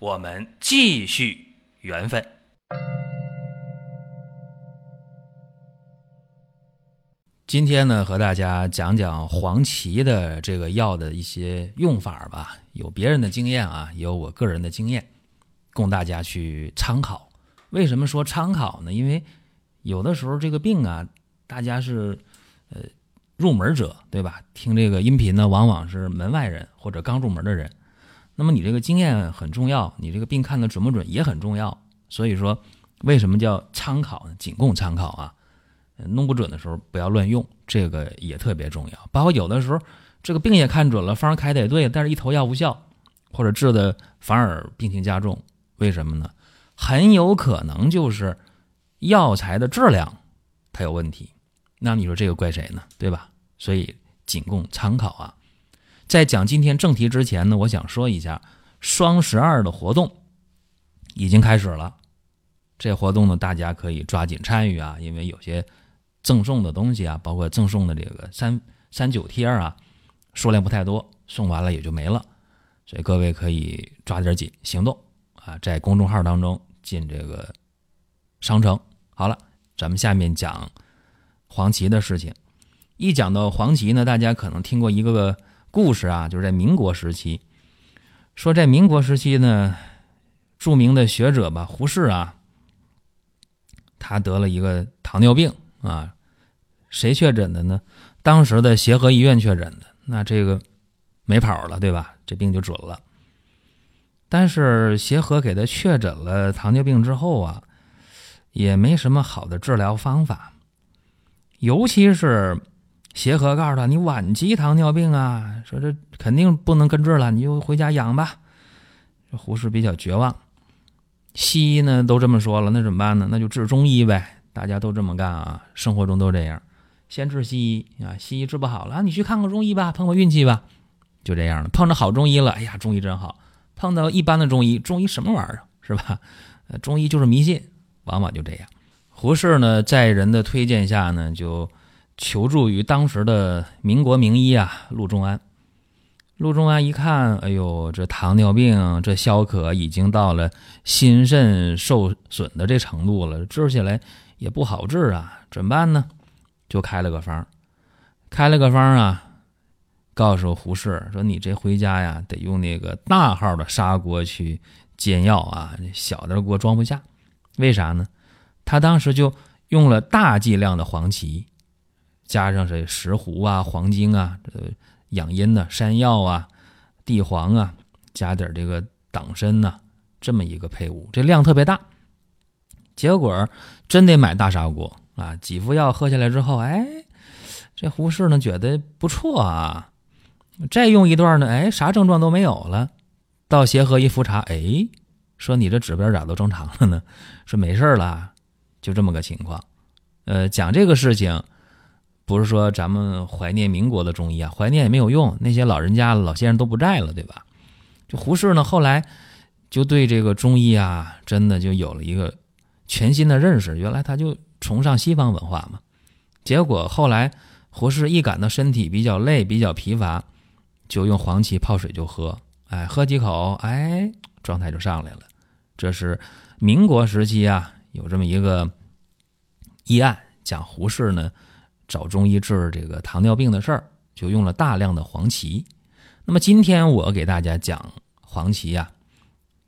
我们继续缘分。今天呢，和大家讲讲黄芪的这个药的一些用法吧。有别人的经验啊，也有我个人的经验，供大家去参考。为什么说参考呢？因为有的时候这个病啊，大家是呃入门者，对吧？听这个音频呢，往往是门外人或者刚入门的人。那么你这个经验很重要，你这个病看的准不准也很重要。所以说，为什么叫参考呢？仅供参考啊。弄不准的时候不要乱用，这个也特别重要。包括有的时候这个病也看准了，方开的也对，但是一头药无效，或者治的反而病情加重，为什么呢？很有可能就是药材的质量它有问题。那你说这个怪谁呢？对吧？所以仅供参考啊。在讲今天正题之前呢，我想说一下双十二的活动已经开始了。这活动呢，大家可以抓紧参与啊，因为有些。赠送的东西啊，包括赠送的这个三三九贴啊，数量不太多，送完了也就没了，所以各位可以抓点紧行动啊，在公众号当中进这个商城。好了，咱们下面讲黄芪的事情。一讲到黄芪呢，大家可能听过一个个故事啊，就是在民国时期，说在民国时期呢，著名的学者吧，胡适啊，他得了一个糖尿病啊。谁确诊的呢？当时的协和医院确诊的，那这个没跑了，对吧？这病就准了。但是协和给他确诊了糖尿病之后啊，也没什么好的治疗方法。尤其是协和告诉他：“你晚期糖尿病啊，说这肯定不能根治了，你就回家养吧。”这胡适比较绝望。西医呢都这么说了，那怎么办呢？那就治中医呗。大家都这么干啊，生活中都这样。先治西医啊，西医治不好了，你去看看中医吧，碰碰运气吧，就这样了。碰着好中医了，哎呀，中医真好；碰到一般的中医，中医什么玩意儿，是吧？中医就是迷信，往往就这样。胡适呢，在人的推荐下呢，就求助于当时的民国名医啊，陆仲安。陆仲安一看，哎呦，这糖尿病这消渴已经到了心肾受损的这程度了，治起来也不好治啊，怎么办呢？就开了个方，开了个方啊，告诉胡适说：“你这回家呀，得用那个大号的砂锅去煎药啊，小的锅装不下。为啥呢？他当时就用了大剂量的黄芪，加上这石斛啊、黄精啊、养阴的山药啊、地黄啊，加点这个党参呐，这么一个配伍，这量特别大。结果真得买大砂锅。”啊，几副药喝下来之后，哎，这胡适呢觉得不错啊，再用一段呢，哎，啥症状都没有了。到协和一复查，哎，说你这指标咋都正常了呢？说没事了，就这么个情况。呃，讲这个事情，不是说咱们怀念民国的中医啊，怀念也没有用，那些老人家老先生都不在了，对吧？就胡适呢，后来就对这个中医啊，真的就有了一个全新的认识。原来他就。崇尚西方文化嘛，结果后来胡适一感到身体比较累、比较疲乏，就用黄芪泡水就喝，哎，喝几口，哎，状态就上来了。这是民国时期啊，有这么一个医案，讲胡适呢找中医治这个糖尿病的事儿，就用了大量的黄芪。那么今天我给大家讲黄芪呀，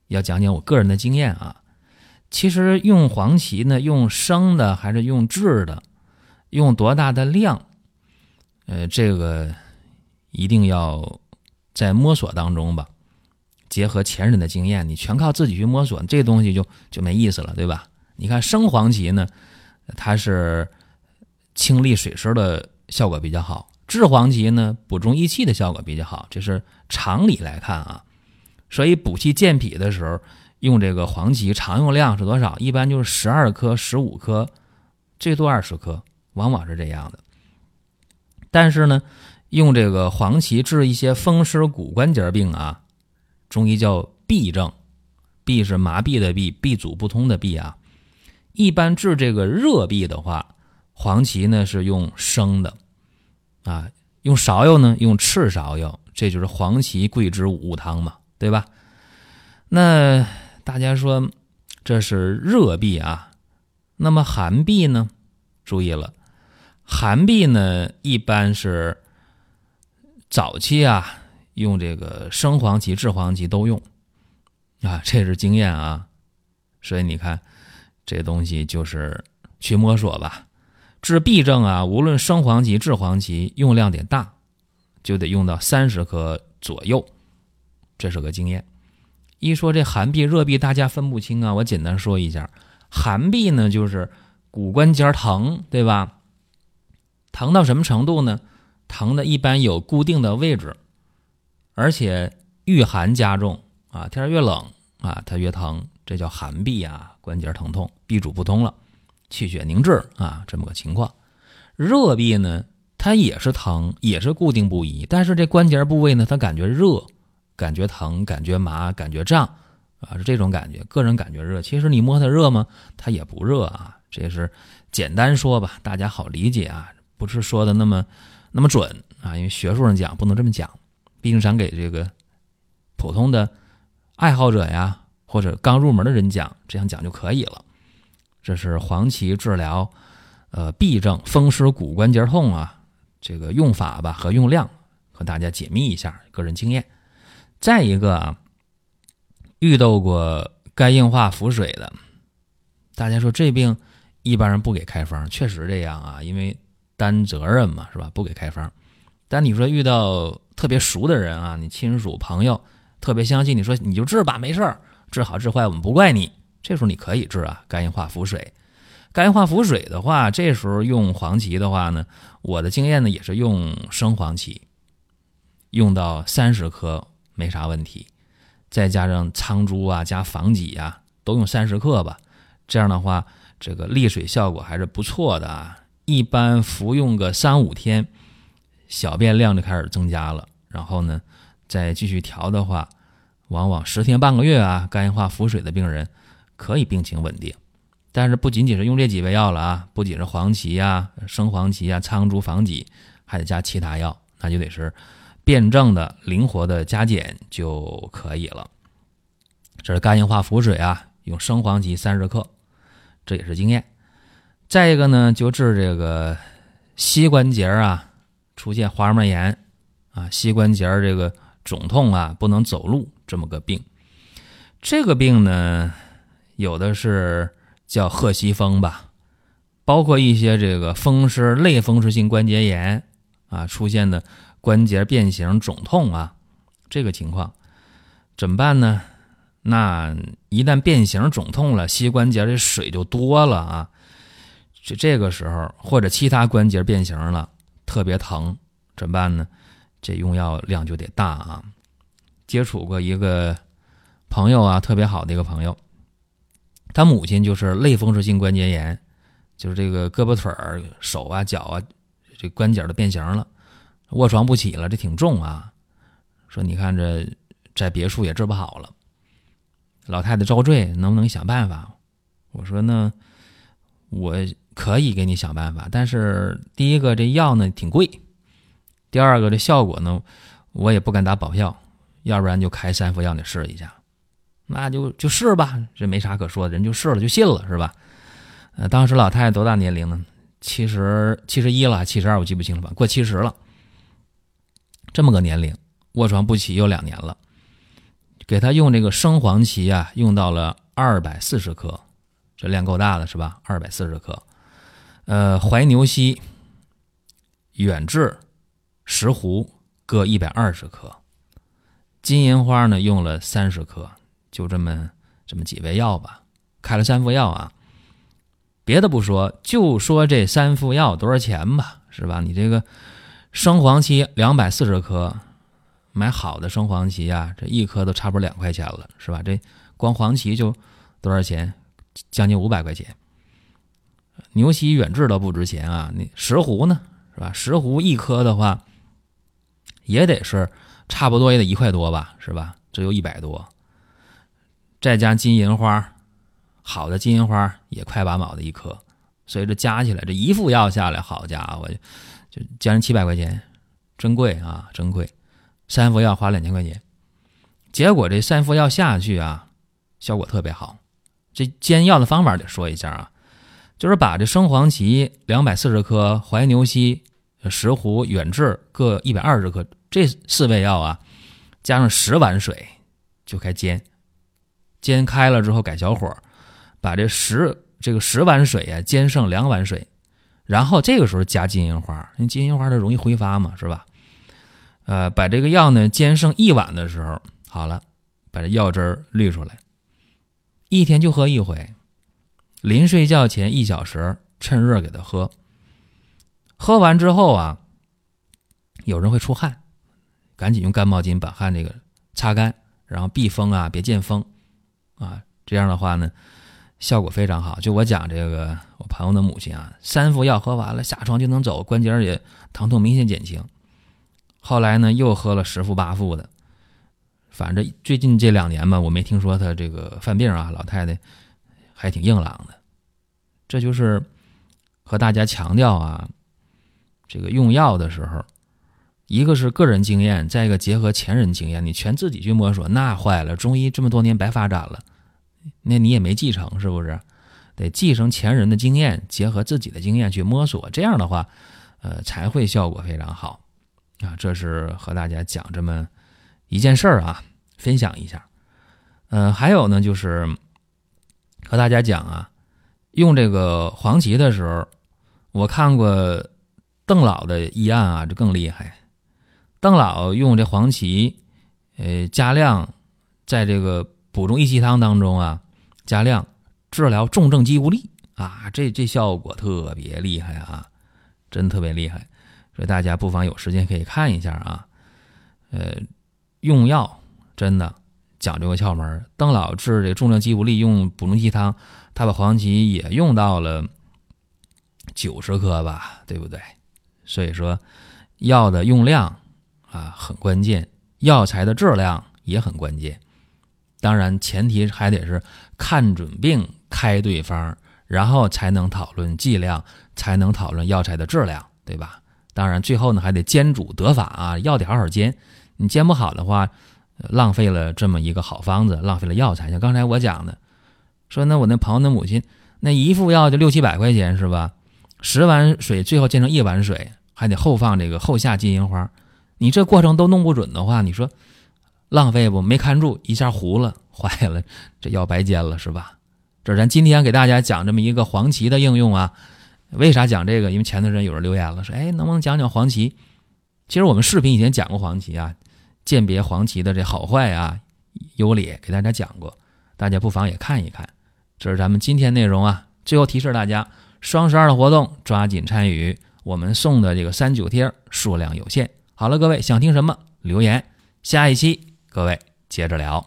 要讲讲我个人的经验啊。其实用黄芪呢，用生的还是用制的，用多大的量？呃，这个一定要在摸索当中吧，结合前人的经验，你全靠自己去摸索，这东西就就没意思了，对吧？你看生黄芪呢，它是清利水湿的效果比较好；制黄芪呢，补中益气的效果比较好。这是常理来看啊，所以补气健脾的时候。用这个黄芪常用量是多少？一般就是十二克、十五克，最多二十克，往往是这样的。但是呢，用这个黄芪治一些风湿骨关节病啊，中医叫痹症，痹是麻痹的痹，痹阻不通的痹啊。一般治这个热痹的话，黄芪呢是用生的，啊，用芍药呢用赤芍药，这就是黄芪桂枝五物汤嘛，对吧？那大家说这是热痹啊，那么寒痹呢？注意了，寒痹呢一般是早期啊用这个生黄芪、制黄芪都用啊，这是经验啊，所以你看。这东西就是去摸索吧，治痹症啊，无论生黄芪、制黄芪，用量得大，就得用到三十克左右，这是个经验。一说这寒痹、热痹，大家分不清啊，我简单说一下，寒痹呢就是骨关节疼，对吧？疼到什么程度呢？疼的一般有固定的位置，而且遇寒加重啊，天越冷啊，它越疼。这叫寒痹啊，关节疼痛，痹阻不通了，气血凝滞啊，这么个情况。热痹呢，它也是疼，也是固定不移，但是这关节部位呢，它感觉热，感觉疼，感觉麻，感觉胀啊，是这种感觉。个人感觉热，其实你摸它热吗？它也不热啊。这是简单说吧，大家好理解啊，不是说的那么那么准啊，因为学术上讲不能这么讲，毕竟咱给这个普通的爱好者呀。或者刚入门的人讲，这样讲就可以了。这是黄芪治疗，呃，痹症、风湿骨关节痛啊，这个用法吧和用量，和大家解密一下个人经验。再一个啊，遇到过肝硬化腹水的，大家说这病一般人不给开方，确实这样啊，因为担责任嘛，是吧？不给开方。但你说遇到特别熟的人啊，你亲属朋友特别相信，你说你就治吧，没事儿。治好治坏我们不怪你，这时候你可以治啊，肝硬化腹水。肝硬化腹水的话，这时候用黄芪的话呢，我的经验呢也是用生黄芪，用到三十克没啥问题，再加上苍术啊加防己啊，都用三十克吧。这样的话，这个利水效果还是不错的啊。一般服用个三五天，小便量就开始增加了，然后呢再继续调的话。往往十天半个月啊，肝硬化腹水的病人可以病情稳定。但是不仅仅是用这几味药了啊，不仅是黄芪呀、生黄芪呀、苍术、防己，还得加其他药，那就得是辩证的、灵活的加减就可以了。这是肝硬化腹水啊，用生黄芪三十克，这也是经验。再一个呢，就治这个膝关节啊出现滑膜炎啊，膝关节这个肿痛啊，不能走路。这么个病，这个病呢，有的是叫鹤膝风吧，包括一些这个风湿类风湿性关节炎啊出现的关节变形肿痛啊，这个情况怎么办呢？那一旦变形肿痛了，膝关节这水就多了啊，就这个时候或者其他关节变形了，特别疼，怎么办呢？这用药量就得大啊。接触过一个朋友啊，特别好的一个朋友，他母亲就是类风湿性关节炎，就是这个胳膊腿儿、手啊、脚啊，这关节都变形了，卧床不起了，这挺重啊。说你看这在别处也治不好了，老太太遭罪，能不能想办法？我说那我可以给你想办法，但是第一个这药呢挺贵，第二个这效果呢我也不敢打保票。要不然就开三副药你试一下，那就就试吧，这没啥可说的，人就试了就信了，是吧？呃，当时老太太多大年龄呢？七十七十一了，七十二我记不清了吧？过七十了，这么个年龄，卧床不起又两年了，给他用这个生黄芪啊，用到了二百四十克，这量够大的是吧？二百四十克，呃，怀牛膝、远志、石斛各一百二十克。金银花呢，用了三十克，就这么这么几味药吧，开了三副药啊。别的不说，就说这三副药多少钱吧，是吧？你这个生黄芪两百四十克，买好的生黄芪啊，这一颗都差不多两块钱了，是吧？这光黄芪就多少钱？将近五百块钱。牛膝远志都不值钱啊！那石斛呢？是吧？石斛一颗的话，也得是差不多也得一块多吧？是吧？只有一百多。再加金银花，好的金银花也快八毛的一颗，所以这加起来这一副药下来，好家伙，就将近七百块钱，真贵啊，真贵！三副药花两千块钱，结果这三副药下去啊，效果特别好。这煎药的方法得说一下啊，就是把这生黄芪两百四十克、怀牛膝、石斛、远志各一百二十克这四味药啊，加上十碗水就开煎。煎开了之后改小火，把这十这个十碗水呀煎剩两碗水，然后这个时候加金银花，因为金银花它容易挥发嘛，是吧？呃，把这个药呢煎剩一碗的时候，好了，把这药汁儿滤出来，一天就喝一回，临睡觉前一小时趁热给他喝。喝完之后啊，有人会出汗，赶紧用干毛巾把汗这个擦干，然后避风啊，别见风。啊，这样的话呢，效果非常好。就我讲这个，我朋友的母亲啊，三副药喝完了，下床就能走，关节也疼痛明显减轻。后来呢，又喝了十副八副的，反正最近这两年吧，我没听说他这个犯病啊。老太太还挺硬朗的。这就是和大家强调啊，这个用药的时候，一个是个人经验，再一个结合前人经验，你全自己去摸索，那坏了，中医这么多年白发展了。那你也没继承，是不是？得继承前人的经验，结合自己的经验去摸索，这样的话，呃，才会效果非常好啊。这是和大家讲这么一件事儿啊，分享一下。嗯，还有呢，就是和大家讲啊，用这个黄芪的时候，我看过邓老的医案啊，这更厉害。邓老用这黄芪，呃，加量在这个。补中益气汤当中啊，加量治疗重症肌无力啊，这这效果特别厉害啊，真特别厉害，所以大家不妨有时间可以看一下啊。呃，用药真的讲究个窍门。邓老治这重症肌无力用补中益气汤，他把黄芪也用到了九十克吧，对不对？所以说药的用量啊很关键，药材的质量也很关键。当然，前提还得是看准病开对方，然后才能讨论剂量，才能讨论药材的质量，对吧？当然，最后呢还得煎煮得法啊，药得好好煎。你煎不好的话，浪费了这么一个好方子，浪费了药材。像刚才我讲的，说那我那朋友的母亲那一副药就六七百块钱是吧？十碗水最后煎成一碗水，还得后放这个后下金银花，你这过程都弄不准的话，你说？浪费不？没看住，一下糊了，坏了，这药白煎了，是吧？这咱今天给大家讲这么一个黄芪的应用啊。为啥讲这个？因为前段时间有人留言了，说：“哎，能不能讲讲黄芪？”其实我们视频以前讲过黄芪啊，鉴别黄芪的这好坏啊、优劣，给大家讲过，大家不妨也看一看。这是咱们今天内容啊。最后提示大家，双十二的活动抓紧参与，我们送的这个三九贴数量有限。好了，各位想听什么留言，下一期。各位，接着聊。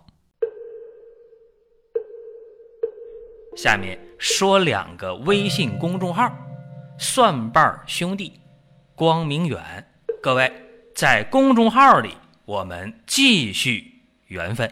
下面说两个微信公众号：蒜瓣兄弟、光明远。各位在公众号里，我们继续缘分。